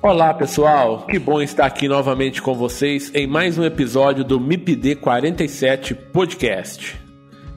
Olá pessoal, que bom estar aqui novamente com vocês em mais um episódio do MIPD 47 Podcast.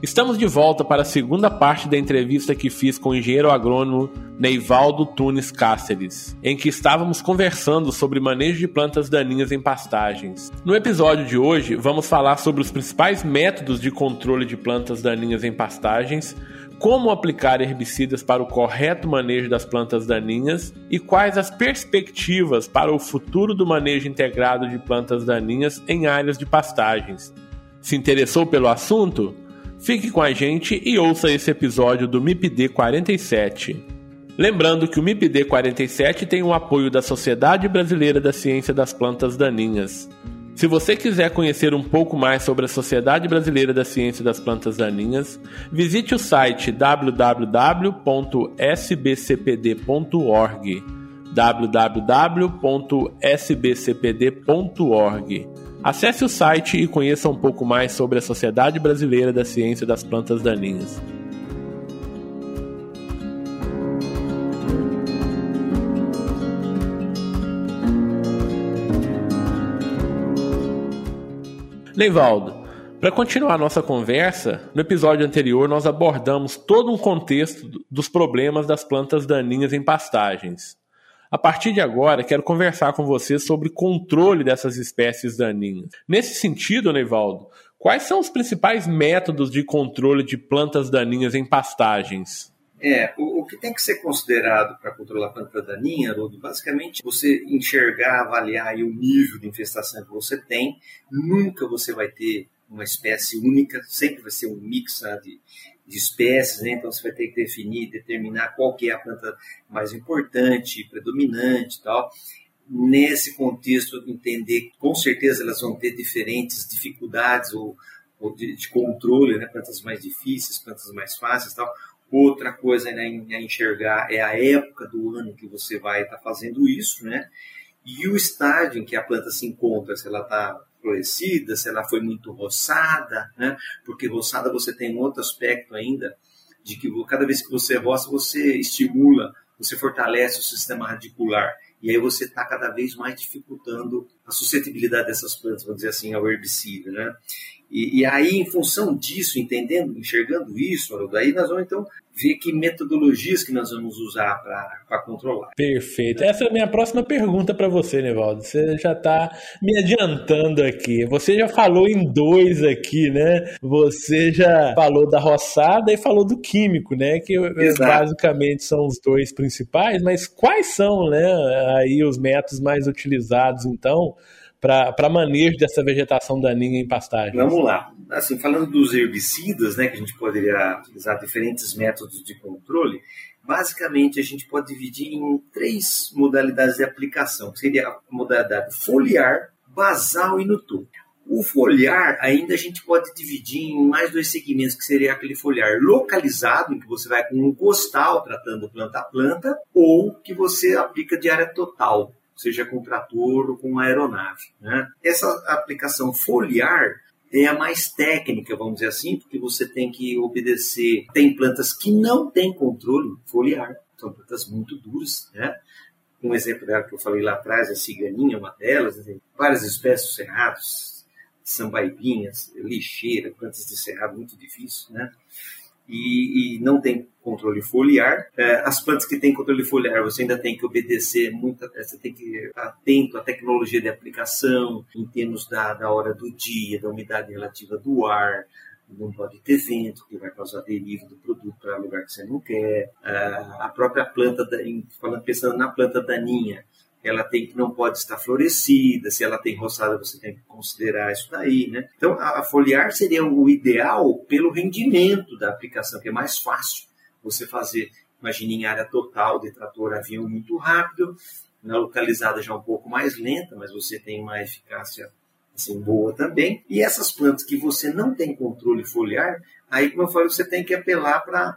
Estamos de volta para a segunda parte da entrevista que fiz com o engenheiro agrônomo Neivaldo Tunes Cáceres, em que estávamos conversando sobre manejo de plantas daninhas em pastagens. No episódio de hoje, vamos falar sobre os principais métodos de controle de plantas daninhas em pastagens, como aplicar herbicidas para o correto manejo das plantas daninhas e quais as perspectivas para o futuro do manejo integrado de plantas daninhas em áreas de pastagens. Se interessou pelo assunto? Fique com a gente e ouça esse episódio do MIPD 47. Lembrando que o MIPD 47 tem o apoio da Sociedade Brasileira da Ciência das Plantas Daninhas. Se você quiser conhecer um pouco mais sobre a Sociedade Brasileira da Ciência das Plantas Daninhas, visite o site www.sbcpd.org www.sbcpd.org Acesse o site e conheça um pouco mais sobre a Sociedade Brasileira da Ciência das Plantas Daninhas. Neivaldo, para continuar nossa conversa, no episódio anterior nós abordamos todo um contexto dos problemas das plantas daninhas em pastagens. A partir de agora, quero conversar com você sobre controle dessas espécies daninhas. Nesse sentido, Neivaldo, quais são os principais métodos de controle de plantas daninhas em pastagens? É, o, o, que tem que ser considerado para controlar a planta daninha, Haroldo, basicamente você enxergar, avaliar o nível de infestação que você tem. Nunca você vai ter uma espécie única, sempre vai ser um mix né, de, de, espécies, né? então você vai ter que definir, determinar qual que é a planta mais importante, predominante e tal. Nesse contexto, entender com certeza elas vão ter diferentes dificuldades ou, ou de, de, controle, né? plantas mais difíceis, plantas mais fáceis e tal Outra coisa né, a enxergar é a época do ano que você vai estar tá fazendo isso, né? E o estágio em que a planta se encontra, se ela está florescida, se ela foi muito roçada, né? Porque roçada você tem um outro aspecto ainda, de que cada vez que você roça, você estimula, você fortalece o sistema radicular. E aí você está cada vez mais dificultando a suscetibilidade dessas plantas, vamos dizer assim, ao herbicida, né? E, e, aí, em função disso, entendendo, enxergando isso, daí nós vamos então ver que metodologias que nós vamos usar para controlar. Perfeito. Essa é a minha próxima pergunta para você, Nevaldo. Você já está me adiantando aqui. Você já falou em dois aqui, né? Você já falou da roçada e falou do químico, né? Que Exato. basicamente são os dois principais, mas quais são, né, aí os métodos mais utilizados, então, para manejo dessa vegetação daninha em pastagem? Vamos lá. Assim, falando dos herbicidas, né, que a gente poderia utilizar diferentes métodos de controle, basicamente a gente pode dividir em três modalidades de aplicação, que seria a modalidade foliar, basal e no topo. O foliar ainda a gente pode dividir em mais dois segmentos, que seria aquele foliar localizado, em que você vai com um costal tratando planta a planta, ou que você aplica de área total, seja com trator ou com aeronave. Né? Essa aplicação foliar é a mais técnica, vamos dizer assim, porque você tem que obedecer. Tem plantas que não têm controle foliar, são plantas muito duras, né? Um exemplo dela que eu falei lá atrás, a ciganinha, uma delas, tem várias espécies cerrados, sambaibinhas, lixeira, plantas de cerrado muito difíceis, né? E, e, não tem controle foliar. É, as plantas que têm controle foliar, você ainda tem que obedecer muito, você tem que estar atento à tecnologia de aplicação, em termos da, da hora do dia, da umidade relativa do ar, não pode ter vento, que vai causar deriva do produto para lugar que você não quer. A própria planta, falando, pensando na planta daninha, ela tem que não pode estar florescida, se ela tem roçada você tem que considerar isso daí, né? Então a, foliar seria o ideal pelo rendimento da aplicação, que é mais fácil você fazer. Imagine em área total de trator avião muito rápido, na localizada já um pouco mais lenta, mas você tem uma eficácia assim, boa também. E essas plantas que você não tem controle foliar, aí, como eu falei, você tem que apelar para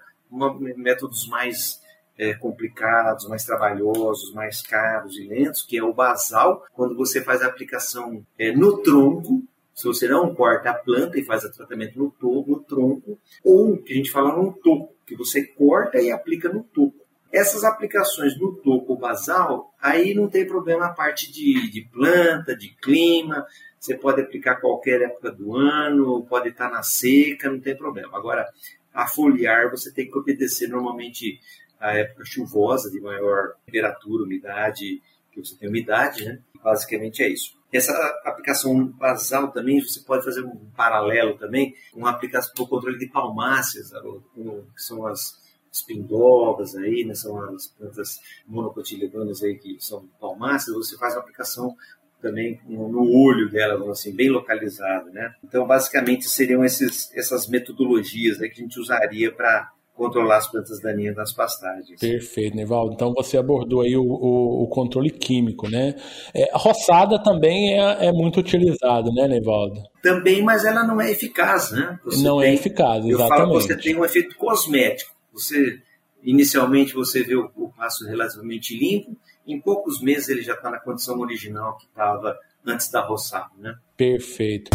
métodos mais é, complicados, mais trabalhosos, mais caros e lentos, que é o basal, quando você faz a aplicação é, no tronco, se você não corta a planta e faz o tratamento no, topo, no tronco, ou que a gente fala no toco, que você corta e aplica no toco. Essas aplicações no toco basal, aí não tem problema a parte de, de planta, de clima, você pode aplicar qualquer época do ano, pode estar na seca, não tem problema. Agora, a foliar você tem que obedecer normalmente a época chuvosa, de maior temperatura, umidade, que você tem umidade, né? Basicamente é isso. Essa aplicação basal também, você pode fazer um paralelo também com a aplicação para o controle de palmáceas, que são as espindobas aí, né? São as plantas monocotiledonas aí que são palmáceas, você faz uma aplicação também no olho dela, assim, bem localizado, né? Então, basicamente, seriam esses, essas metodologias né, que a gente usaria para controlar as plantas daninhas nas pastagens. Perfeito, Nevaldo. Então você abordou aí o, o, o controle químico, né? É, a roçada também é, é, muito utilizada, né, Nevaldo? Também, mas ela não é eficaz, né? Você não é tem, é eficaz, exatamente. Eu falo que você tem um efeito cosmético. Você, inicialmente, você vê o, o passo relativamente limpo, em poucos meses ele já está na condição original que estava antes da roçada, né? Perfeito.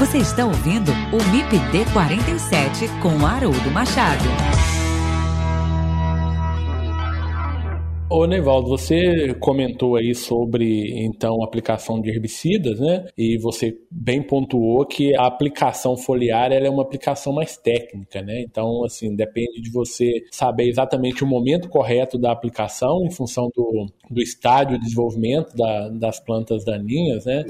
Você está ouvindo o MIPD 47 com Haroldo Machado. Ô, Nevaldo, você comentou aí sobre, então, a aplicação de herbicidas, né? E você bem pontuou que a aplicação foliar é uma aplicação mais técnica, né? Então, assim, depende de você saber exatamente o momento correto da aplicação em função do, do estádio de desenvolvimento da, das plantas daninhas, né?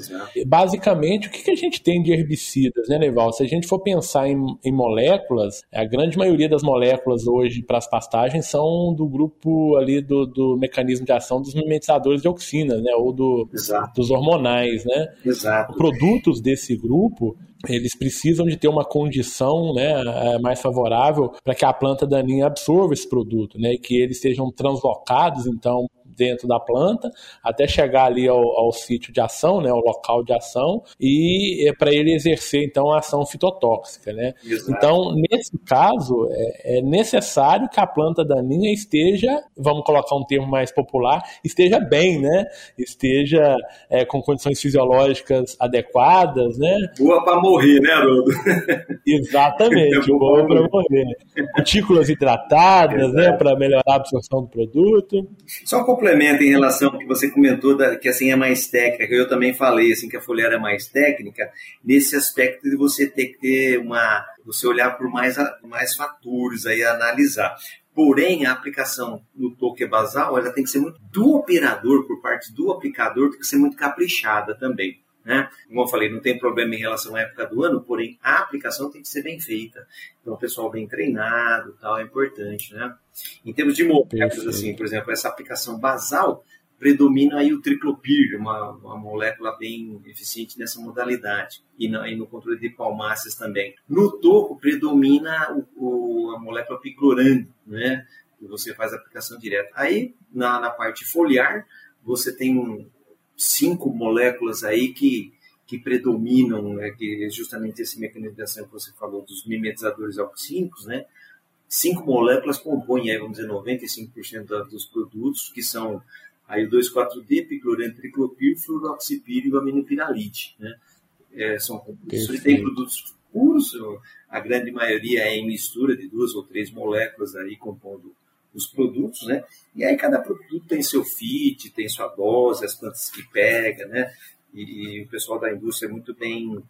Basicamente, o que, que a gente tem de herbicidas, né, Nevaldo? Se a gente for pensar em, em moléculas, a grande maioria das moléculas hoje para as pastagens são do grupo ali do, do mecanismo de ação dos mimetizadores de auxinas, né, ou do, dos hormonais, né? Exato. Produtos desse grupo eles precisam de ter uma condição né, é, mais favorável para que a planta daninha absorva esse produto, né, e que eles sejam translocados, então, dentro da planta, até chegar ali ao, ao sítio de ação, né, ao local de ação, e é para ele exercer então a ação fitotóxica, né? Então, nesse caso, é, é, necessário que a planta daninha esteja, vamos colocar um termo mais popular, esteja bem, né? Esteja é, com condições fisiológicas adequadas, né? Boa para morrer, né, Haroldo? Exatamente, é boa para morrer. Cutículas hidratadas, né, para melhorar a absorção do produto. Só complemento em relação ao que você comentou, da, que assim é mais técnica, eu também falei assim que a folheira é mais técnica, nesse aspecto de você ter que ter uma. você olhar por mais, mais fatores aí analisar. Porém, a aplicação no toque basal ela tem que ser muito do operador, por parte do aplicador, tem que ser muito caprichada também. Né? Como eu falei, não tem problema em relação à época do ano, porém a aplicação tem que ser bem feita. Então, o pessoal bem treinado, tal, é importante, né? Em termos de moléculas, assim, por exemplo, essa aplicação basal predomina aí o triclopir, uma, uma molécula bem eficiente nessa modalidade, e, na, e no controle de palmáceas também. No toco predomina o, o, a molécula picloram, né? Que você faz a aplicação direta. Aí, na, na parte foliar, você tem um, cinco moléculas aí que, que predominam, né, que é justamente esse mecanismo de ação que você falou dos mimetizadores alquímicos, né? Cinco moléculas compõem, aí, vamos dizer, 95% dos produtos, que são Aí o 2,4-D, picloram, triclopir, fluroxipir e aminopiralite, né? É, são compostos, tem produtos puros, a grande maioria é em mistura de duas ou três moléculas aí compondo os produtos, né? E aí cada produto tem seu fit, tem sua dose, as plantas que pega, né? E, e o pessoal da indústria é muito bem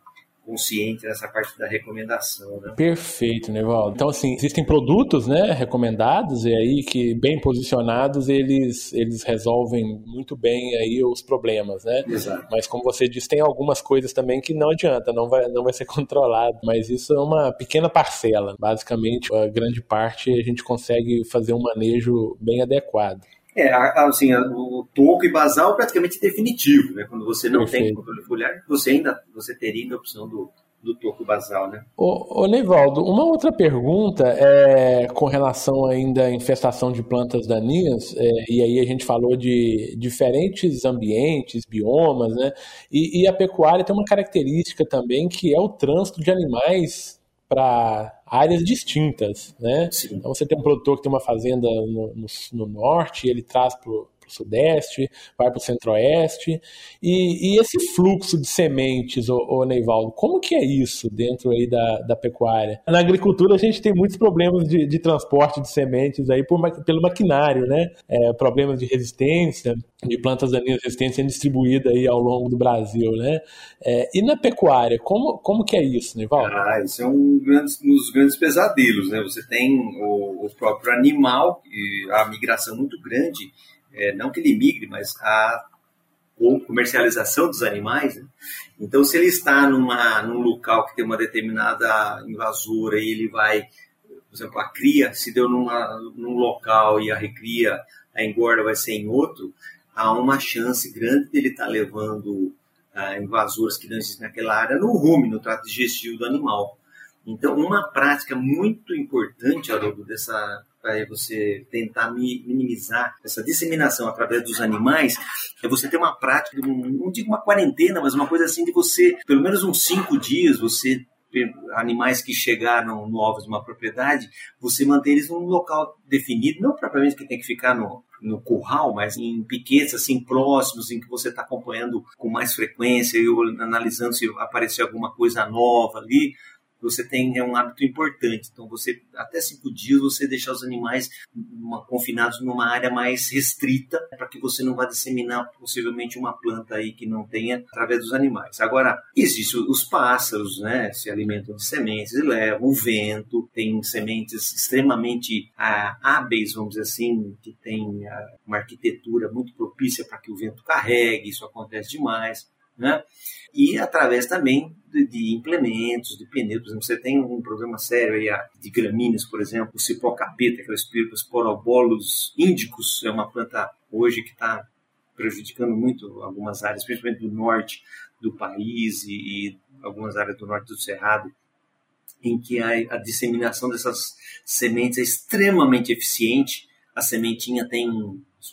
consciente nessa parte da recomendação. Né? Perfeito, Nevaldo. Então, assim, existem produtos né, recomendados e aí que, bem posicionados, eles, eles resolvem muito bem aí os problemas, né? Exato. Mas, como você disse, tem algumas coisas também que não adianta, não vai, não vai ser controlado. Mas isso é uma pequena parcela. Basicamente, a grande parte a gente consegue fazer um manejo bem adequado. É, assim, o toco e basal praticamente definitivo, né? Quando você não Perfeito. tem controle foliar, você ainda você teria a opção do, do toco basal, né? Ô, ô Neivaldo, uma outra pergunta é com relação ainda à infestação de plantas daninhas, é, e aí a gente falou de diferentes ambientes, biomas, né? E, e a pecuária tem uma característica também que é o trânsito de animais para áreas distintas, né? Sim. Então você tem um produtor que tem uma fazenda no, no, no norte, ele traz para sudeste, vai para o centro-oeste. E, e, esse fluxo de sementes, ô, ô Neivaldo, como que é isso dentro aí da, da pecuária? Na agricultura a gente tem muitos problemas de, de transporte de sementes aí por, pelo maquinário, né? É, problemas de resistência, de plantas daninhas resistentes sendo distribuída aí ao longo do Brasil, né? É, e na pecuária, como, como que é isso, Neivaldo? Ah, isso é um, grandes, um dos grandes pesadelos, né? Você tem o, o próprio animal, e a migração muito grande é, não que ele migre, mas a comercialização dos animais. Né? Então, se ele está numa, num local que tem uma determinada invasora e ele vai, por exemplo, a cria se deu numa, num local e a recria, a engorda vai ser em outro, há uma chance grande de ele estar tá levando ah, invasoras que não existem naquela área no rumo, no trato digestivo do animal. Então, uma prática muito importante, Haroldo, dessa para você tentar minimizar essa disseminação através dos animais, é você ter uma prática, não digo uma quarentena, mas uma coisa assim de você, pelo menos uns cinco dias, você animais que chegaram novos numa propriedade, você manter eles num local definido, não propriamente que tem que ficar no, no curral, mas em piquetes assim próximos, em que você está acompanhando com mais frequência e analisando se apareceu alguma coisa nova ali, você tem é um hábito importante. Então, você até cinco dias você deixar os animais uma, confinados numa área mais restrita para que você não vá disseminar possivelmente uma planta aí que não tenha através dos animais. Agora, existem os pássaros, né? Se alimentam de sementes e levam o vento. Tem sementes extremamente ah, hábeis, vamos dizer assim, que tem ah, uma arquitetura muito propícia para que o vento carregue. Isso acontece demais né? E através também de, de, implementos, de pneus. Por exemplo, você tem um problema sério aí de gramíneas, por exemplo, o cipó capeta, que é o espírito porobolos índicos, é uma planta hoje que está prejudicando muito algumas áreas, principalmente do norte do país e, e algumas áreas do norte do Cerrado, em que a, a disseminação dessas sementes é extremamente eficiente. A sementinha tem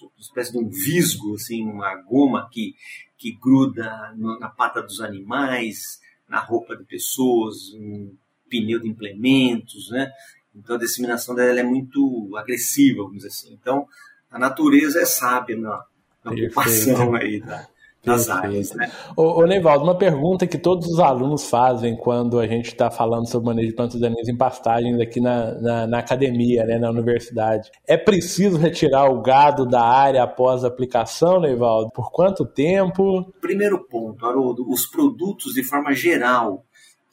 uma espécie de um visgo, assim, uma goma que que gruda na pata dos animais, na roupa de pessoas, um pneu de implementos, né? Então a disseminação dela é muito agressiva, vamos dizer assim. Então a natureza é sábia na, na ocupação aí da, nas áreas. Né? Ô, ô Nevaldo, uma pergunta que todos os alunos fazem quando a gente está falando sobre manejo de plantas daninhas em pastagens aqui na, na, na, academia, né, na universidade. É preciso retirar o gado da área após a aplicação, Nevaldo? Por quanto tempo? Primeiro ponto, Haroldo, os produtos de forma geral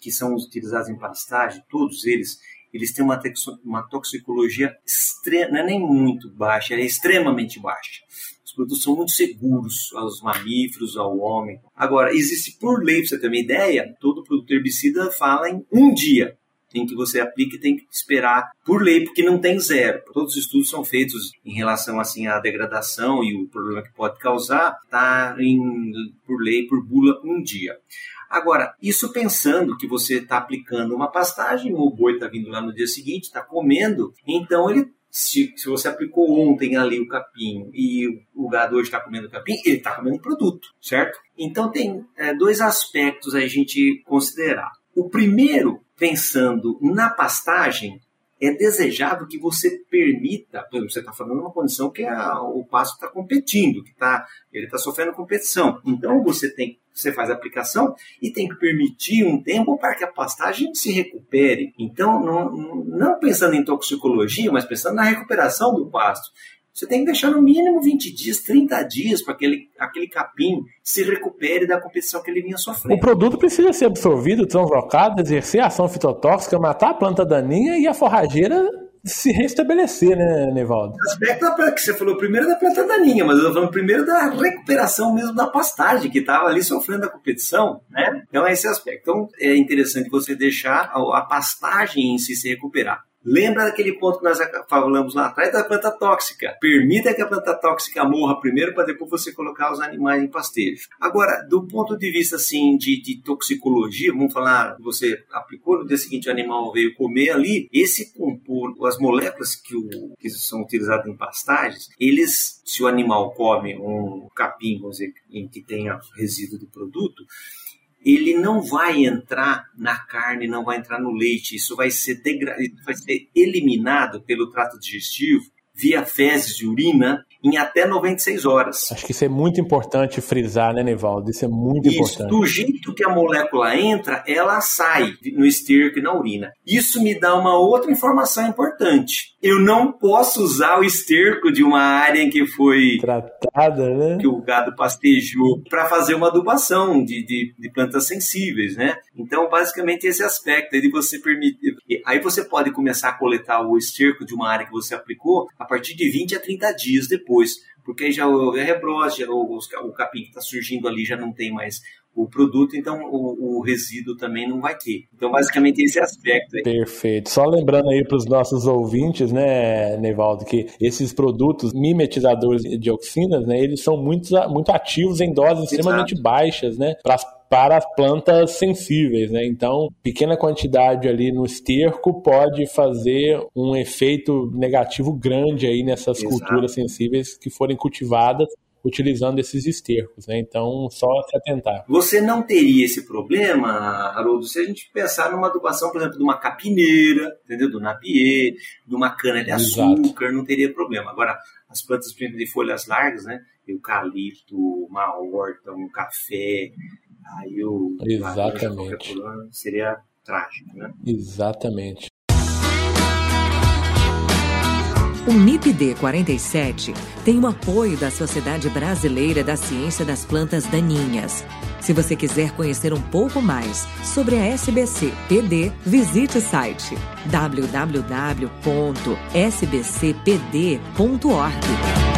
que são utilizados em pastagem, todos eles, eles têm uma, uma toxicologia extrema, não é nem muito baixa, é extremamente baixa produtos são muito seguros aos mamíferos, ao homem. Agora, existe por lei, para você ter uma ideia, todo produto herbicida fala em um dia em que você aplica e tem que esperar por lei, porque não tem zero. Todos os estudos são feitos em relação assim à degradação e o problema que pode causar, está por lei, por bula, um dia. Agora, isso pensando que você está aplicando uma pastagem, o boi está vindo lá no dia seguinte, está comendo, então ele se, se você aplicou ontem ali o capim e o gado hoje está comendo capim, ele está comendo produto, certo? Então tem é, dois aspectos a gente considerar. O primeiro, pensando na pastagem, é desejado que você permita, por exemplo, você está falando uma condição que a, o pasto está competindo, que tá, ele está sofrendo competição. Então você tem, você faz a aplicação e tem que permitir um tempo para que a pastagem se recupere. Então, não, não pensando em toxicologia, mas pensando na recuperação do pasto. Você tem que deixar no mínimo 20 dias, 30 dias para aquele, aquele capim se recupere da competição que ele vinha sofrendo. O produto precisa ser absorvido, translocado, exercer ação fitotóxica, matar a planta daninha e a forrageira se restabelecer, né, Nevaldo? O aspecto que você falou primeiro da planta daninha, mas eu falando primeiro da recuperação mesmo da pastagem, que estava ali sofrendo a competição, né? Então é esse aspecto. Então é interessante você deixar a pastagem em si se recuperar. Lembra daquele ponto que nós falamos lá atrás da planta tóxica. Permita que a planta tóxica morra primeiro para depois você colocar os animais em pastejo. Agora, do ponto de vista assim de, de toxicologia, vamos falar, você aplicou no dia seguinte o animal veio comer ali, esse composto, as moléculas que, o, que são utilizadas em pastagens, eles, se o animal come um capim, vamos dizer, em que tenha resíduo de produto, ele não vai entrar na carne, não vai entrar no leite. Isso vai ser, degra... vai ser eliminado pelo trato digestivo via fezes e urina em até 96 horas. Acho que isso é muito importante frisar, né, Nevaldo? Isso é muito isso, importante. Do jeito que a molécula entra, ela sai no esterco e na urina. Isso me dá uma outra informação importante. Eu não posso usar o esterco de uma área em que foi tratada, né? Que o gado pastejou para fazer uma adubação de, de, de, plantas sensíveis, né? Então, basicamente, esse aspecto de você permitir. Aí você pode começar a coletar o esterco de uma área que você aplicou a partir de 20 a 30 dias depois porque aí já o rebrose, já o, o capim que está surgindo ali já não tem mais o produto, então o, o, resíduo também não vai ter. Então, basicamente, esse aspecto aí. Perfeito. Só lembrando aí para os nossos ouvintes, né, Nevaldo, que esses produtos mimetizadores de dioxinas, né, eles são muito, muito ativos em doses Exato. extremamente baixas, né, para para plantas sensíveis, né? Então, pequena quantidade ali no esterco pode fazer um efeito negativo grande aí nessas Exato. culturas sensíveis que forem cultivadas utilizando esses estercos, né? Então, só se atentar. Você não teria esse problema, Haroldo, se a gente pensar numa adubação, por exemplo, de uma capineira, entendeu? Do napier, de uma cana de açúcar, não teria problema. Agora, as plantas de folhas largas, né? Eucalipto, uma horta, um café, aí o Exatamente. seria trágico, né? Exatamente. O MIPD 47 tem o apoio da Sociedade Brasileira da Ciência das Plantas Daninhas. Se você quiser conhecer um pouco mais sobre a SBC PD, visite o site www.sbcpd.org.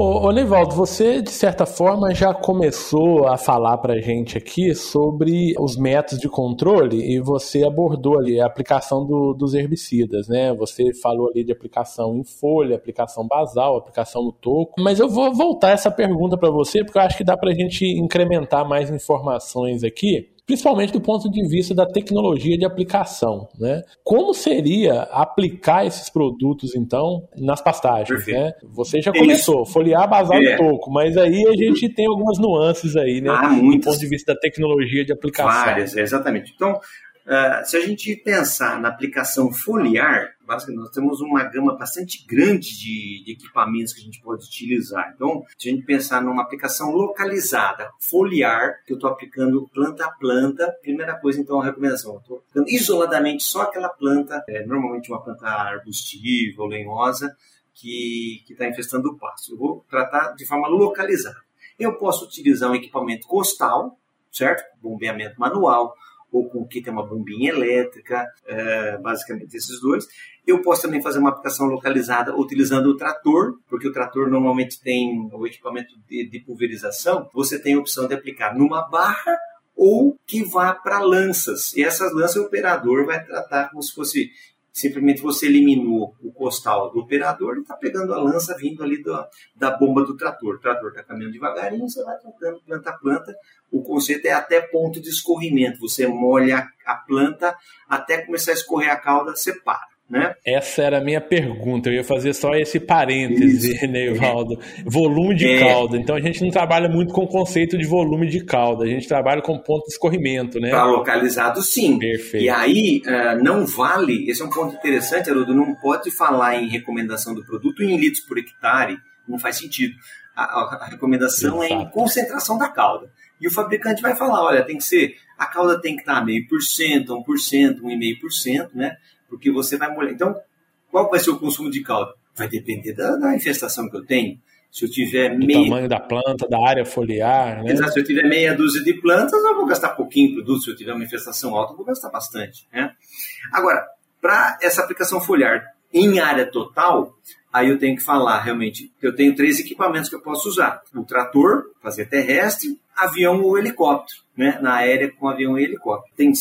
Ô, ô Nevaldo, você de certa forma já começou a falar para gente aqui sobre os métodos de controle e você abordou ali a aplicação do, dos herbicidas, né? Você falou ali de aplicação em folha, aplicação basal, aplicação no toco, mas eu vou voltar essa pergunta para você porque eu acho que dá para a gente incrementar mais informações aqui principalmente do ponto de vista da tecnologia de aplicação. Né? Como seria aplicar esses produtos, então, nas pastagens? Né? Você já começou, Isso. foliar basal é. toco, mas aí a gente tem algumas nuances aí, né? Ah, do ponto de vista da tecnologia de aplicação. Várias, exatamente. Então, Uh, se a gente pensar na aplicação foliar, basicamente nós temos uma gama bastante grande de, de, equipamentos que a gente pode utilizar. Então, se a gente pensar numa aplicação localizada, foliar, que eu estou aplicando planta a planta, primeira coisa, então, a recomendação, eu estou aplicando isoladamente só aquela planta, é, normalmente uma planta arbustiva ou lenhosa, que está infestando o pasto. Eu vou tratar de forma localizada. Eu posso utilizar um equipamento costal, certo? Bombeamento manual, ou com que tem uma bombinha elétrica, é, basicamente esses dois. Eu posso também fazer uma aplicação localizada utilizando o trator, porque o trator normalmente tem o equipamento de, de pulverização. Você tem a opção de aplicar numa barra ou que vá para lanças. E essas lanças o operador vai tratar como se fosse simplesmente você eliminou o costal do operador e está pegando a lança vindo ali da, da bomba do trator. O trator está caminhando devagarinho, você vai tocando planta a planta. O conceito é até ponto de escorrimento. Você molha a planta até começar a escorrer a cauda, você para. Né? Essa era a minha pergunta. Eu ia fazer só esse parêntese, Neivaldo. Volume de é. cauda. Então a gente não trabalha muito com o conceito de volume de cauda. A gente trabalha com ponto de escorrimento, né? Está localizado, sim. Perfeito. E aí uh, não vale. Esse é um ponto interessante, Haroldo. Não pode falar em recomendação do produto em litros por hectare. Não faz sentido. A, a, recomendação Exato. é em concentração da cauda. E o fabricante vai falar, olha, tem que ser, a cauda tem que estar meio por cento, um por cento, um e meio por cento, né? Porque você vai molhar. Então, qual vai ser o consumo de caldo? Vai depender da, da infestação que eu tenho. Se eu tiver Do meia... tamanho da planta, da área foliar, né? Exato. Se eu tiver meia dúzia de plantas, eu vou gastar pouquinho produto. Se eu tiver uma infestação alta, eu vou gastar bastante, né? Agora, para essa aplicação foliar em área total, aí eu tenho que falar realmente. Eu tenho três equipamentos que eu posso usar: o trator, fazer terrestre, avião ou helicóptero, né? Na aérea com avião e helicóptero. Tem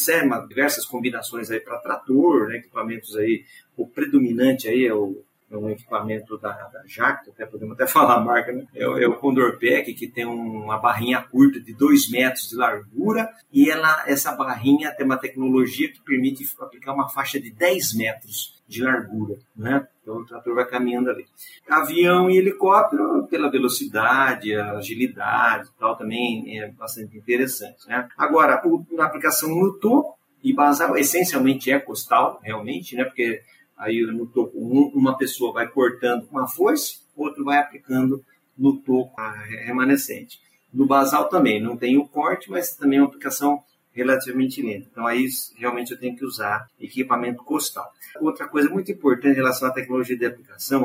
diversas combinações aí para trator, né? Equipamentos aí, o predominante aí é o um equipamento da, da Jacto, até podemos até falar a marca, né? É, é o Condor Pack, que tem uma barrinha curta de 2 metros de largura, e ela, essa barrinha tem uma tecnologia que permite aplicar uma faixa de 10 metros de largura, né? Então o trator vai caminhando ali. Avião e helicóptero, pela velocidade, agilidade e tal, também é bastante interessante, né? Agora, a aplicação no topo e basal, essencialmente é costal, realmente, né? Porque Aí no topo, um, uma pessoa vai cortando com uma foice, outro vai aplicando no topo remanescente. No basal também, não tem o corte, mas também é uma aplicação relativamente lenta. Então aí realmente eu tenho que usar equipamento costal. Outra coisa muito importante em relação à tecnologia de aplicação,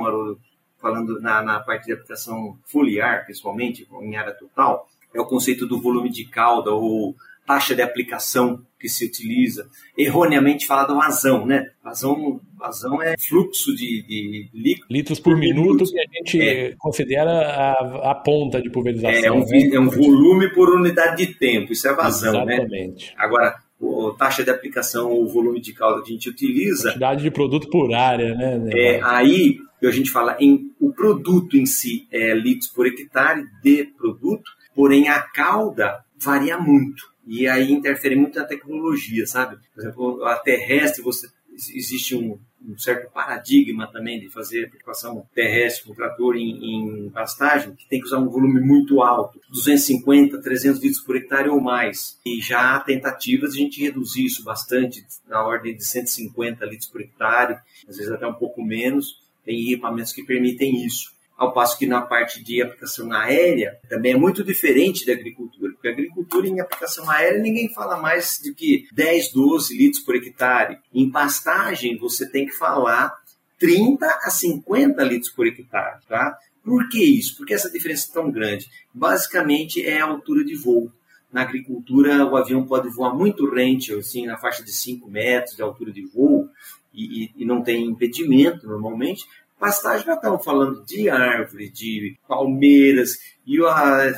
falando na, na parte de aplicação foliar, principalmente em área total, é o conceito do volume de cauda ou taxa de aplicação que se utiliza, erroneamente falado vazão, né? Vazão, vazão é fluxo de, de líquido. Litros por, por minuto, que a gente é. considera a, a, ponta de pulverização. É um, né? é um volume por unidade de tempo, isso é vazão, né? Exatamente. né? Agora, a taxa de aplicação, o volume de calda que a gente utiliza. Quantidade de produto por área, né? É, aí a gente fala em o produto em si é litros por hectare de produto, porém a calda varia muito. E aí interfere muito na tecnologia, sabe? Por exemplo, a terrestre, você existe um, um, certo paradigma também de fazer aplicação terrestre com trator em, em, pastagem, que tem que usar um volume muito alto, 250, 300 litros por hectare ou mais. E já há tentativas de a gente reduzir isso bastante, na ordem de 150 litros por hectare, às vezes até um pouco menos. Tem equipamentos que permitem isso ao passo que na parte de aplicação aérea também é muito diferente da agricultura, porque a agricultura em aplicação aérea ninguém fala mais de que 10, 12 litros por hectare. Em pastagem você tem que falar 30 a 50 litros por hectare, tá? Por que isso? Por que essa diferença é tão grande? Basicamente é a altura de voo. Na agricultura, o avião pode voar muito rente, assim, na faixa de 5 metros de altura de voo, e, e, não tem impedimento normalmente, pastagem já estamos falando de árvore, de palmeiras, e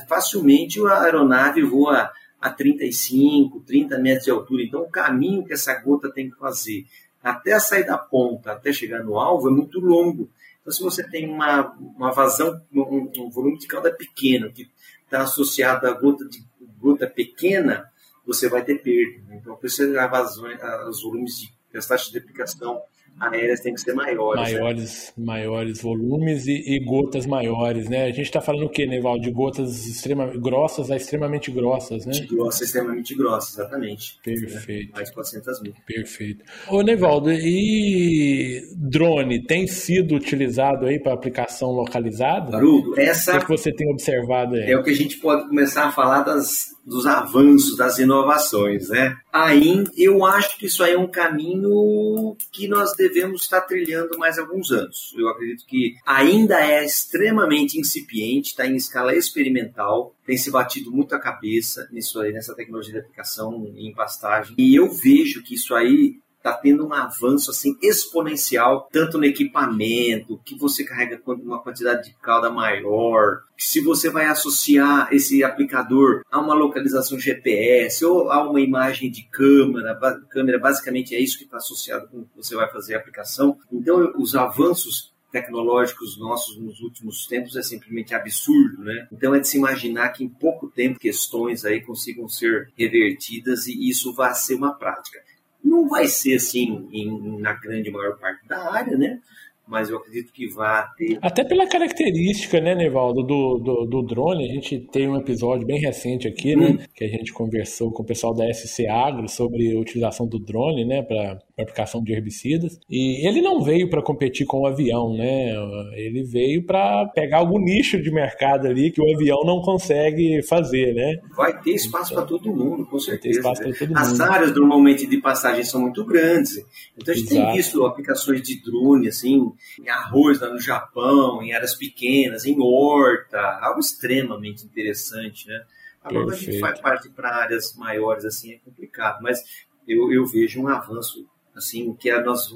facilmente a aeronave voa a 35, 30 metros de altura. Então, o caminho que essa gota tem que fazer até sair da ponta, até chegar no alvo, é muito longo. Então, se você tem uma, uma vazão, um, um volume de calda pequeno, que está associado a gota, de, gota pequena, você vai ter perda. Então, por isso, a vazão, os volumes de as taxas de aplicação aéreas têm que ser maiores. Maiores, né? maiores volumes e, e, gotas maiores, né? A gente está falando o quê, Neval? De gotas extremamente grossas a extremamente grossas, né? De grossas extremamente grossas, exatamente. Perfeito. Né? Mais de 400 mil. Perfeito. Ô, Nevaldo, e drone tem sido utilizado aí para aplicação localizada? Haroldo, essa... O que você tem observado aí? É o que a gente pode começar a falar das dos avanços, das inovações, né? Aí eu acho que isso aí é um caminho que nós devemos estar trilhando mais alguns anos. Eu acredito que ainda é extremamente incipiente, está em escala experimental, tem se batido muito a cabeça nisso aí, nessa tecnologia de aplicação em pastagem. E eu vejo que isso aí está tendo um avanço assim exponencial, tanto no equipamento, que você carrega uma quantidade de cauda maior, se você vai associar esse aplicador a uma localização GPS ou a uma imagem de câmera, câmera basicamente é isso que está associado com que você vai fazer a aplicação. Então, os avanços tecnológicos nossos nos últimos tempos é simplesmente absurdo, né? Então é de se imaginar que em pouco tempo questões aí consigam ser revertidas e isso vai ser uma prática Não vai ser assim em, na grande maior parte da área, né? Mas eu acredito que vai ter. Até pela característica, né, Nevaldo, do, do, do, drone, a gente tem um episódio bem recente aqui, né, hum. que a gente conversou com o pessoal da SC Agro sobre a utilização do drone, né, para aplicação de herbicidas. E ele não veio para competir com o avião, né? Ele veio para pegar algum nicho de mercado ali que o avião não consegue fazer, né? Vai ter espaço para todo mundo, com certeza. Vai ter espaço todo mundo. As áreas normalmente de passagem são muito grandes. Então a gente Exato. tem visto aplicações de drone assim, em arroz lá no Japão, em áreas pequenas, em horta, algo extremamente interessante, né? Agora a gente faz parte para áreas maiores assim é complicado, mas eu, eu vejo um avanço assim que é nós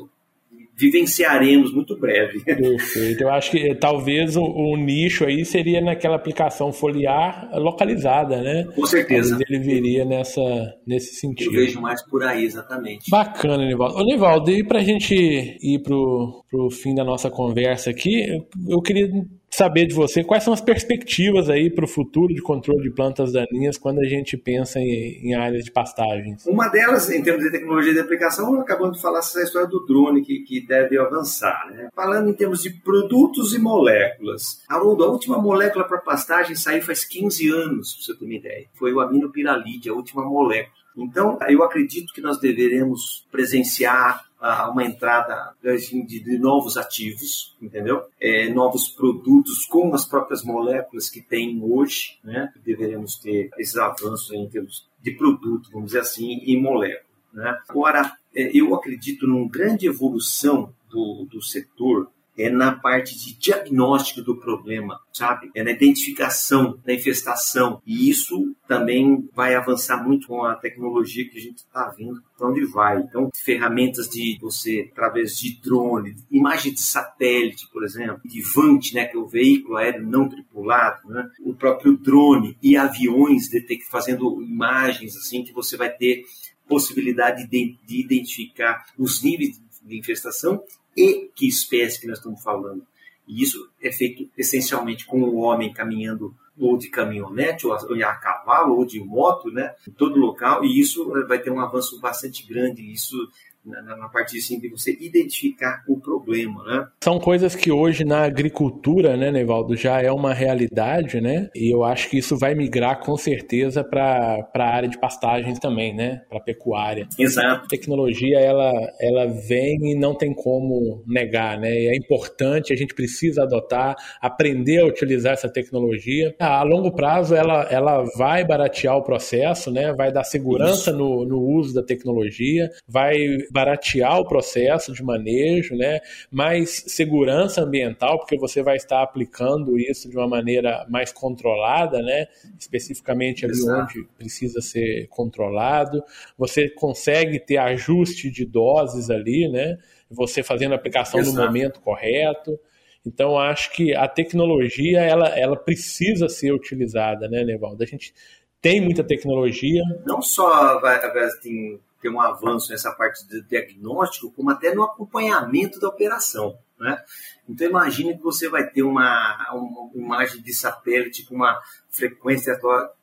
vivenciaremos muito breve. Perfeito. Eu acho que eh, talvez o, o, nicho aí seria naquela aplicação foliar localizada, né? Com certeza. Talvez ele viria nessa, nesse sentido. Eu vejo mais por aí, exatamente. Bacana, Nivaldo. Ô, Nivaldo, e para a gente ir para o fim da nossa conversa aqui, eu queria saber de você quais são as perspectivas aí para o futuro de controle de plantas daninhas quando a gente pensa em, em, áreas de pastagens. Uma delas, em termos de tecnologia de aplicação, acabamos de falar essa história do drone que, que deve avançar. Né? Falando em termos de produtos e moléculas, a, a última molécula para pastagem saiu faz 15 anos, para você ter uma ideia. Foi o aminopiralide, a última molécula. Então, eu acredito que nós deveremos presenciar uma entrada assim, de, de, novos ativos, entendeu? É, novos produtos com as próprias moléculas que tem hoje, né? Deveremos ter esses avanços em termos de produto, vamos dizer assim, e molécula. Né? Agora, é, eu acredito numa grande evolução do, do setor é na parte de diagnóstico do problema, sabe? É na identificação da infestação. E isso também vai avançar muito com a tecnologia que a gente está vendo para onde vai. Então, ferramentas de você, através de drone, imagem de satélite, por exemplo, de VANT, né, que é o veículo aéreo não tripulado, né? o próprio drone e aviões fazendo imagens assim que você vai ter possibilidade de, de identificar os níveis de infestação e que espécie que nós estamos falando. E isso é feito essencialmente com o homem caminhando ou de caminhonete, ou a, cavalo, ou de moto, né, em todo local, e isso vai ter um avanço bastante grande. Isso na, na parte assim, de você identificar o problema, né? São coisas que hoje na agricultura, né, Nevaldo, já é uma realidade, né? E eu acho que isso vai migrar com certeza para a área de pastagens também, né? Para pecuária. Exato. A tecnologia ela, ela vem e não tem como negar, né? E é importante, a gente precisa adotar, aprender a utilizar essa tecnologia. A longo prazo ela, ela vai baratear o processo, né? Vai dar segurança no, no uso da tecnologia, vai baratear o processo de manejo, né? mais segurança ambiental, porque você vai estar aplicando isso de uma maneira mais controlada, né? especificamente ali Exato. onde precisa ser controlado. Você consegue ter ajuste de doses ali, né? você fazendo a aplicação Exato. no momento correto. Então, acho que a tecnologia ela, ela precisa ser utilizada, né, Nevaldo? A gente tem muita tecnologia. Não só vai, tem ter um avanço nessa parte de diagnóstico, como até no acompanhamento da operação. Né? Então imagine que você vai ter uma, uma imagem de satélite com uma frequência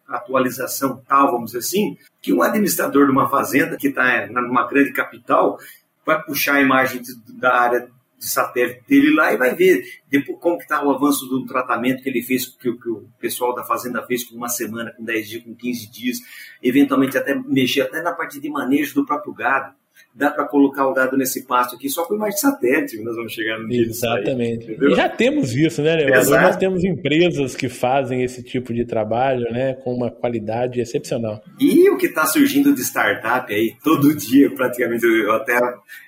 atualização tal, vamos dizer assim, que um administrador de uma fazenda que está numa grande capital vai puxar a imagem da área de satélite dele lá e vai ver depois como que está o avanço do tratamento que ele fez, que, que, o pessoal da fazenda fez com uma semana, com 10 dias, com 15 dias, eventualmente até mexer até na parte de manejo do próprio gado dá para colocar o dado nesse passo aqui só com imagem de satélite, nós vamos chegar no dia Exatamente. Aí, e já temos isso, né, Leandro? Nós temos empresas que fazem esse tipo de trabalho, né, com uma qualidade excepcional. E o que está surgindo de startup aí, todo dia, praticamente, eu até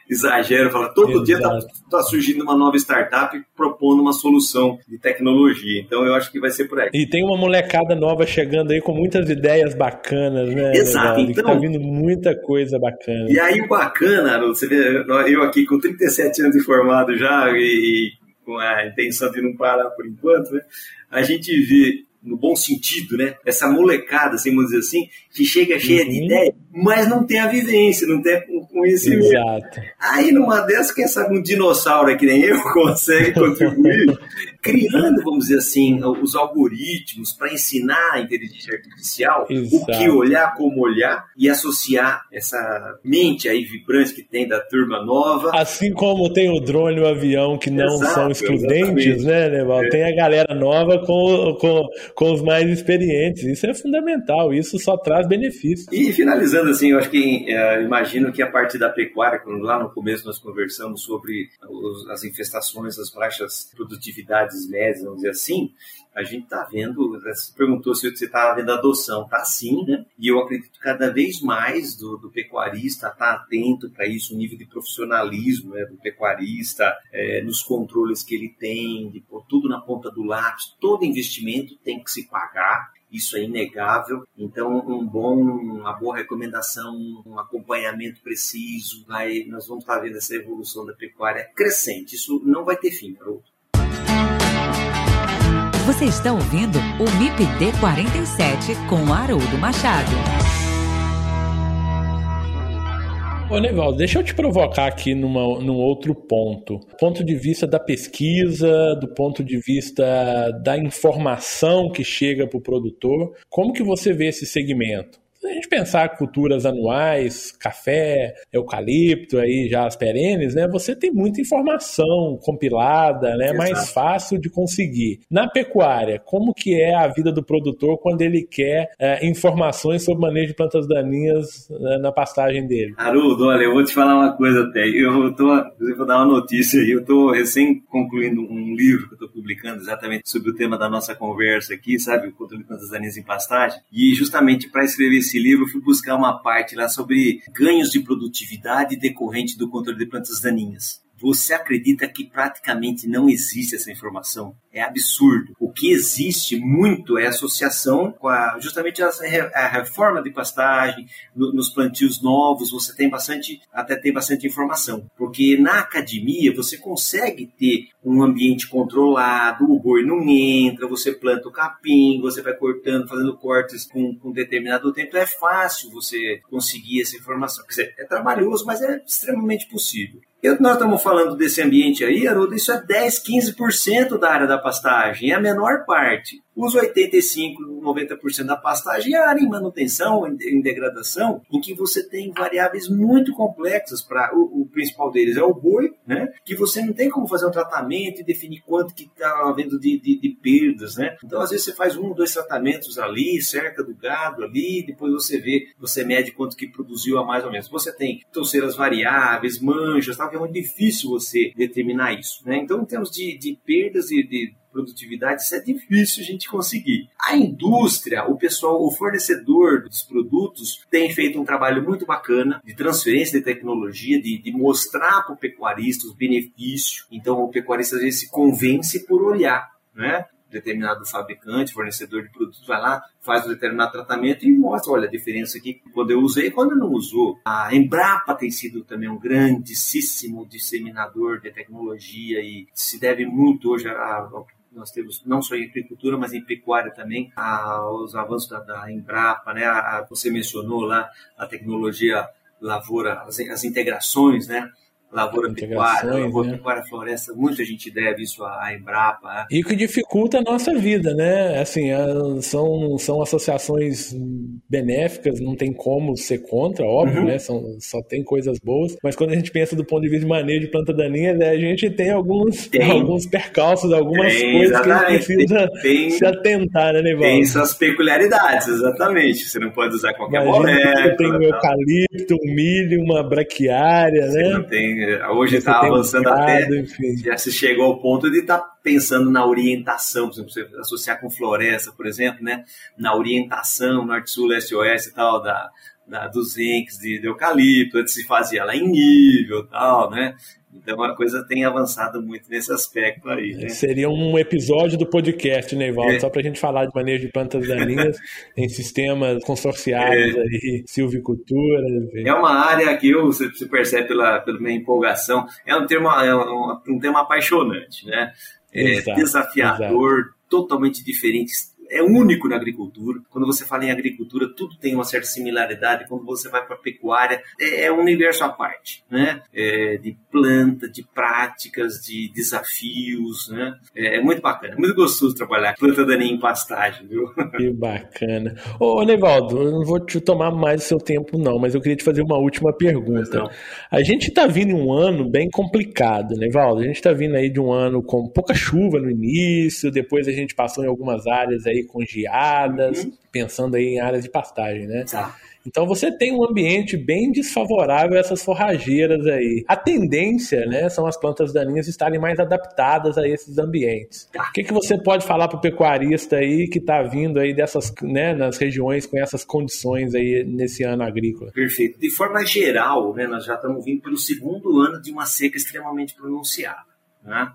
exagero, falo, todo Exato. dia está tá surgindo uma nova startup propondo uma solução de tecnologia. Então eu acho que vai ser por aí. E tem uma molecada nova chegando aí com muitas ideias bacanas, né? Exato. Legal? Então, tá vindo muita coisa bacana. E aí o bacana, você vê, eu aqui com 37 anos de formado já e, e com a intenção de não parar por enquanto, né? A gente vê no bom sentido, né? Essa molecada, assim, vamos dizer assim, que chega cheia uhum. de ideia, mas não tem a vivência, não tem o conhecimento. Exato. Aí numa dessas, quem sabe um dinossauro que nem eu consegue contribuir criando, vamos dizer assim, os algoritmos para ensinar a inteligência artificial Exato. o que olhar, como olhar e associar essa mente aí vibrante que tem da turma nova. Assim como tem o drone e o avião que não Exato, são excludentes, né, Neval? É. Tem a galera nova com, com, com os mais experientes. Isso é fundamental, isso só traz benefícios. E finalizando assim, eu acho que é, imagino que a parte da pecuária, quando lá no começo nós conversamos sobre os, as infestações, as baixas produtividades médias, vamos dizer assim, a gente está vendo, você perguntou se você está vendo adoção, está sim, né? E eu acredito cada vez mais do, do pecuarista estar tá atento para isso, o nível de profissionalismo né, do pecuarista, é, nos controles que ele tem, de pôr tudo na ponta do lápis, todo investimento tem que se pagar, isso é inegável. Então, um bom, uma boa recomendação, um acompanhamento preciso, vai, nós vamos estar vendo essa evolução da pecuária crescente. Isso não vai ter fim, garoto. Você está ouvindo o MIPD 47 com Haroldo Machado. Ô, Nevaldo, deixa eu te provocar aqui numa, num outro ponto. Ponto de vista da pesquisa, do ponto de vista da informação que chega para o produtor, como que você vê esse segmento? Se a gente pensar culturas anuais, café, eucalipto, aí já as perenes, né? Você tem muita informação compilada, né? Exato. Mais fácil de conseguir. Na pecuária, como que é a vida do produtor quando ele quer é, informações sobre manejo de plantas daninhas né, na pastagem dele? Haroldo, olha, eu vou te falar uma coisa até. Eu tô, vou dar uma notícia aí. Eu estou recém concluindo um livro que eu estou publicando exatamente sobre o tema da nossa conversa aqui, sabe? O controle de plantas daninhas em pastagem. E justamente para escrever esse livro, fui buscar uma parte lá sobre ganhos de produtividade decorrente do controle de plantas daninhas. Você acredita que praticamente não existe essa informação? É absurdo. O que existe muito é associação com a, justamente a, a reforma de pastagem, no, nos plantios novos, você tem bastante, até tem bastante informação. Porque na academia você consegue ter um ambiente controlado, o boi não entra, você planta o capim, você vai cortando, fazendo cortes com, com determinado tempo. É fácil você conseguir essa informação. Quer dizer, é trabalhoso, mas é extremamente possível. Eu, nós estamos falando desse ambiente aí, Haroldo, isso é 10, 15% da área da pastagem, é a menor parte. Os 85, 90% da pastagem é área em manutenção, em, degradação, em que você tem variáveis muito complexas para o, o, principal deles é o boi, né? Que você não tem como fazer um tratamento e definir quanto que está havendo de, de, de, perdas, né? Então às vezes você faz um, dois tratamentos ali, cerca do gado ali, depois você vê, você mede quanto que produziu a mais ou menos. Você tem torceiras variáveis, manchas, tal, que é muito difícil você determinar isso, né? Então em termos de, de perdas e de produtividade, isso é difícil a gente conseguir. A indústria, o pessoal, o fornecedor dos produtos tem feito um trabalho muito bacana de transferência de tecnologia, de, de mostrar para o pecuarista os benefícios. Então o pecuarista às vezes se convence por olhar, né? determinado fabricante, fornecedor de produtos, vai lá, faz um determinado tratamento e mostra, olha, a diferença aqui quando eu usei e quando não usou. A Embrapa tem sido também um grandíssimo disseminador de tecnologia e se deve muito hoje a, nós temos não só em agricultura, mas em pecuária também, os avanços da, da Embrapa, né? A, a, você mencionou lá a tecnologia lavoura, as, as integrações, né? Lavoura pecuária, lavoura né? pecuária floresta, muita gente deve isso à Embrapa. Né? E que dificulta a nossa vida, né? Assim, são, são associações benéficas, não tem como ser contra, óbvio, uhum. né? São, só tem coisas boas, mas quando a gente pensa do ponto de vista de manejo de planta daninha, né, a gente tem alguns, tem. alguns percalços, algumas tem, coisas exatamente. que a gente precisa tem, se atentar, né, Neval? Tem suas peculiaridades, exatamente. Você não pode usar qualquer molécula. Tem um eucalipto, um milho, uma braquiária, Você né? Não tem hoje está avançando até, enfim. já se chegou ao ponto de estar tá pensando na orientação, por exemplo, você associar com floresta, por exemplo, né, na orientação norte, sul, leste, oeste e tal, da, da, dos enques de, de eucalipto, antes se fazia lá em nível tal, né? Então a coisa tem avançado muito nesse aspecto aí. Né? Seria um episódio do podcast, Neivaldo, é. só para a gente falar de manejo de plantas daninhas em sistemas consorciados é. aí, silvicultura. É uma área que eu, você percebe pela, pela minha empolgação, é um tema, é um, um tema apaixonante, né? É exato, desafiador, exato. totalmente diferente, é único na agricultura. Quando você fala em agricultura, tudo tem uma certa similaridade. Quando você vai para a pecuária, é, é um universo à parte, né? É, de planta, de práticas, de desafios, né? É, é muito bacana, é muito gostoso trabalhar planta daninha em pastagem, viu? Que bacana. Ô, Nevaldo, eu não vou te tomar mais o seu tempo, não, mas eu queria te fazer uma última pergunta. A gente está vindo um ano bem complicado, Nevaldo. A gente está vindo aí de um ano com pouca chuva no início, depois a gente passou em algumas áreas aí com geadas, uhum. pensando aí em áreas de pastagem, né? Tá. Então você tem um ambiente bem desfavorável a essas forrageiras aí. A tendência, né, são as plantas daninhas estarem mais adaptadas a esses ambientes. O que, que você pode falar para o pecuarista aí que está vindo aí dessas, né, nas regiões com essas condições aí nesse ano agrícola? Perfeito. De forma geral, né, nós já estamos vindo pelo segundo ano de uma seca extremamente pronunciada, né?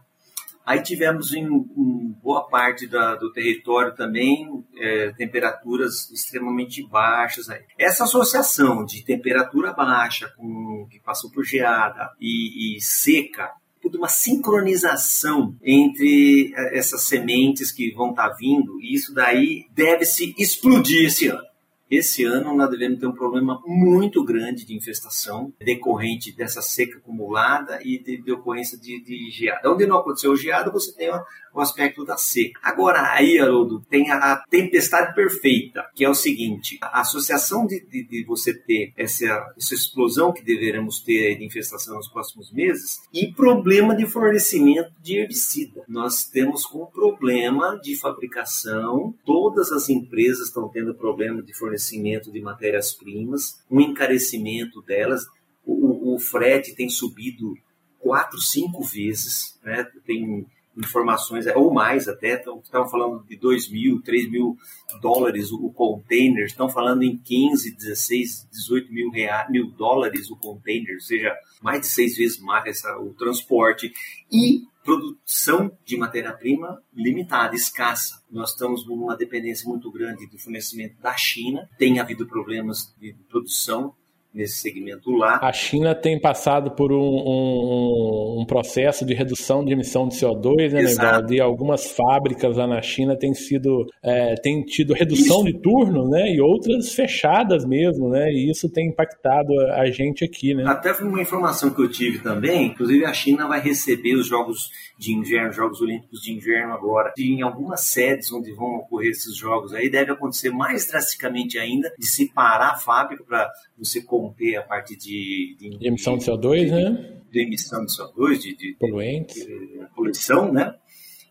Aí tivemos em, em boa parte da, do território também é, temperaturas extremamente baixas. Aí. Essa associação de temperatura baixa com que passou por geada e, e seca tudo uma sincronização entre é, essas sementes que vão estar tá vindo, e isso daí deve se explodir esse ano. Esse ano nós devemos ter um problema muito grande de infestação decorrente dessa seca acumulada e de, de ocorrência de, de geada. Onde não aconteceu geada, você tem o aspecto da seca. Agora, aí, Haroldo, tem a tempestade perfeita, que é o seguinte: a associação de, de, de você ter essa, essa explosão que deveremos ter de infestação nos próximos meses e problema de fornecimento de herbicida. Nós temos um problema de fabricação, todas as empresas estão tendo problema de fornecimento de matérias-primas, um encarecimento delas. O, o, o frete tem subido quatro, cinco vezes, né? Tem informações, ou mais até, estavam falando de 2 mil, 3 mil dólares o, container, estão falando em 15, 16, 18 mil, reais, mil dólares o container, ou seja, mais de seis vezes mais essa, o transporte. E produção de matéria-prima limitada, escassa. Nós estamos numa dependência muito grande do fornecimento da China, tem havido problemas de produção nesse segmento lá. A China tem passado por um, um, um processo de redução de emissão de CO2, né, Nevaldo? E algumas fábricas lá na China têm sido é, têm tido redução isso. de turno, né? E outras fechadas mesmo, né? E isso tem impactado a gente aqui, né? Até foi uma informação que eu tive também, inclusive a China vai receber os Jogos de Inverno, Jogos Olímpicos de Inverno agora. E em algumas sedes onde vão ocorrer esses jogos aí, deve acontecer mais drasticamente ainda de se parar a fábrica para você conter a parte de, de, de emissão de CO2, de, né? De emissão de CO2, de, poluentes, de, poluição, né?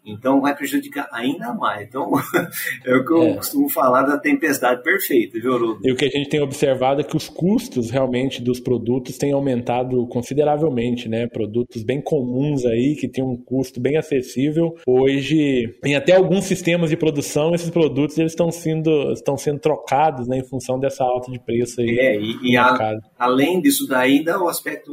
Então vai prejudicar ainda mais. Então é o que eu é. costumo falar da tempestade perfeita, viu? E o que a gente tem observado é que os custos realmente dos produtos têm aumentado consideravelmente, né? Produtos bem comuns aí, que tem um custo bem acessível. Hoje, em até alguns sistemas de produção, esses produtos eles estão sendo, estão sendo trocados né, em função dessa alta de preço aí. É, e, e a, além disso daí, ainda o aspecto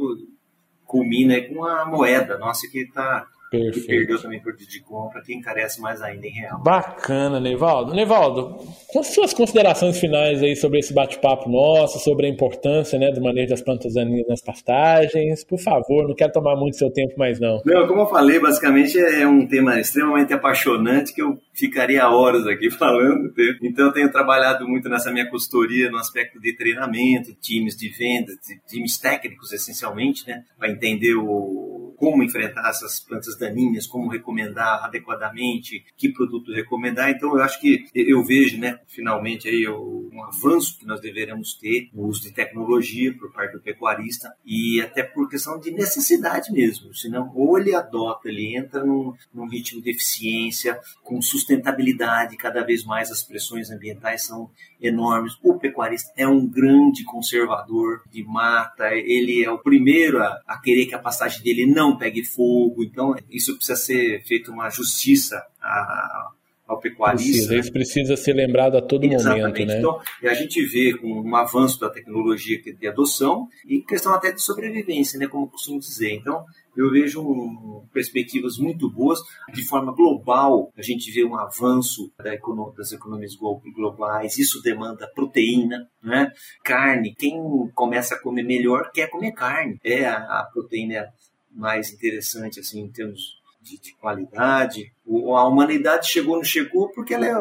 culmina com a moeda, nossa, que está Perfeito. E perdeu também por de compra, que encarece mais ainda em real. Bacana, Nevaldo. Nevaldo, com suas considerações finais aí sobre esse bate-papo nosso, sobre a importância né, do manejo das plantas daninhas nas pastagens, por favor, não quero tomar muito seu tempo mais não. Não, como eu falei, basicamente é um tema extremamente apaixonante que eu ficaria horas aqui falando. Então eu tenho trabalhado muito nessa minha consultoria no aspecto de treinamento, times de vendas, times técnicos essencialmente, né, para entender o, como enfrentar essas plantas daninhas, como recomendar adequadamente, que produto recomendar. Então, eu acho que eu vejo, né, finalmente, aí, um avanço que nós deveremos ter no uso de tecnologia por parte do pecuarista e até por questão de necessidade mesmo. Senão, ou ele adota, ele entra num, num ritmo de eficiência, com sustentabilidade, cada vez mais as pressões ambientais são enormes. O pecuarista é um grande conservador de mata, ele é o primeiro a, a querer que a pastagem dele não pegue fogo. Então, isso precisa ser feito uma justiça a, ao pecuarista. Precisa, isso precisa ser lembrado a todo Exatamente. momento, né? Então, a gente vê com um avanço da tecnologia de adoção e questão até de sobrevivência, né, como eu costumo dizer. Então, eu vejo perspectivas muito boas. De forma global, a gente vê um avanço das economias globais, isso demanda proteína, né? carne. Quem começa a comer melhor quer comer carne. É a, a proteína mais interessante assim, em termos de, de qualidade. O, a humanidade chegou, não chegou, porque, ela é,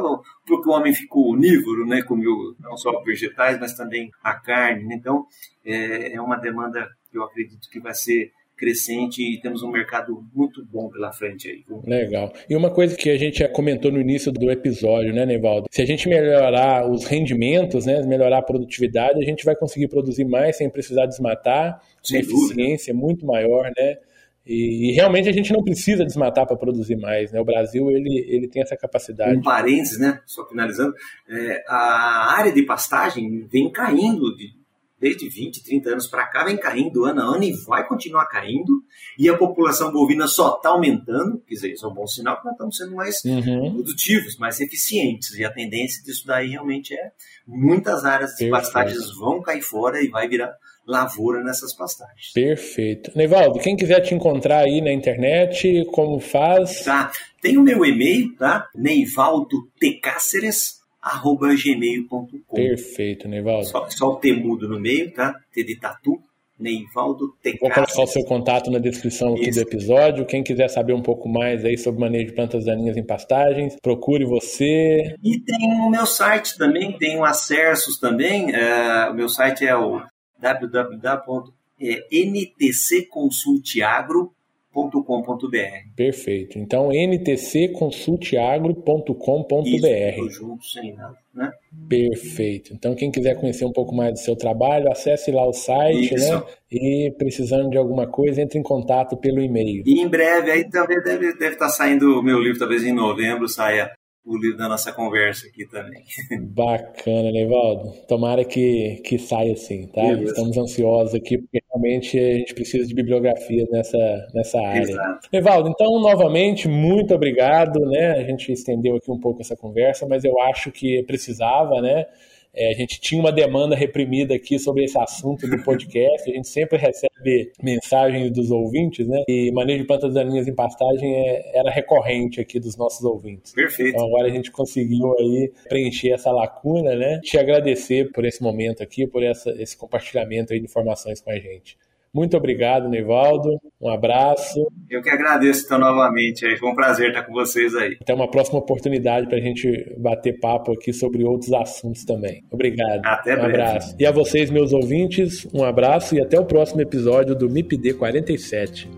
porque o homem ficou onívoro, né? comeu não só vegetais, mas também a carne. Né? Então, é, é uma demanda que eu acredito que vai ser crescente e temos um mercado muito bom pela frente aí. Legal. E uma coisa que a gente já comentou no início do episódio, né, Nevaldo? Se a gente melhorar os rendimentos, né, melhorar a produtividade, a gente vai conseguir produzir mais sem precisar desmatar, com eficiência muito maior, né? E, e, realmente a gente não precisa desmatar para produzir mais, né? O Brasil ele, ele tem essa capacidade. Um parênteses, né? Só finalizando, é, a área de pastagem vem caindo de, desde 20, 30 anos para cá, vem caindo ano a ano e vai continuar caindo. E a população bovina só está aumentando, quer dizer, isso é um bom sinal que nós estamos sendo mais uhum. produtivos, mais eficientes. E a tendência disso daí realmente é muitas áreas de pastagens vão cair fora e vai virar lavoura nessas pastagens. Perfeito. Nevaldo, quem quiser te encontrar aí na internet, como faz? Tá. Tem o meu e-mail, tá? Neivaldo Tcáceres, arroba gmail.com. Perfeito, Neivaldo. Só, só o T mudo no meio, tá? T de tatu. Neivaldo Tecáceres. Vou colocar o seu contato na descrição aqui Isso. do episódio. Quem quiser saber um pouco mais aí sobre manejo de plantas daninhas em pastagens, procure você. E tem o meu site também, tem o Acersos também. É, o meu site é o www.ntcconsulteagro.com Perfeito. Então, ntcconsulteagro.com.br. junto, sem nada, né? Perfeito. Então, quem quiser conhecer um pouco mais do seu trabalho, acesse lá o site, Isso. né? E precisando de alguma coisa, entre em contato pelo e-mail. E em breve, aí também deve, deve estar saindo o meu livro, talvez em novembro saia o livro da nossa conversa aqui também. Bacana, Nevaldo. Tomara que, que saia assim, tá? Beleza. Estamos ansiosos aqui, porque realmente a gente precisa de bibliografia nessa, nessa área. Exato. Então, novamente, muito obrigado, né? A gente estendeu aqui um pouco essa conversa, mas eu acho que precisava, né? É, a gente tinha uma demanda reprimida aqui sobre esse assunto do podcast. A gente sempre recebe mensagens dos ouvintes, né? E manejo de plantas daninhas em pastagem é, era recorrente aqui dos nossos ouvintes. Perfeito. Então agora a gente conseguiu aí preencher essa lacuna, né? Te agradecer por esse momento aqui, por essa, esse compartilhamento aí de informações com a gente. Muito obrigado, Nivaldo. Um abraço. Eu que agradeço então novamente. Foi um prazer estar com vocês aí. Até uma próxima oportunidade para a gente bater papo aqui sobre outros assuntos também. Obrigado. Até um breve. abraço. E a vocês, meus ouvintes, um abraço e até o próximo episódio do MIPD 47.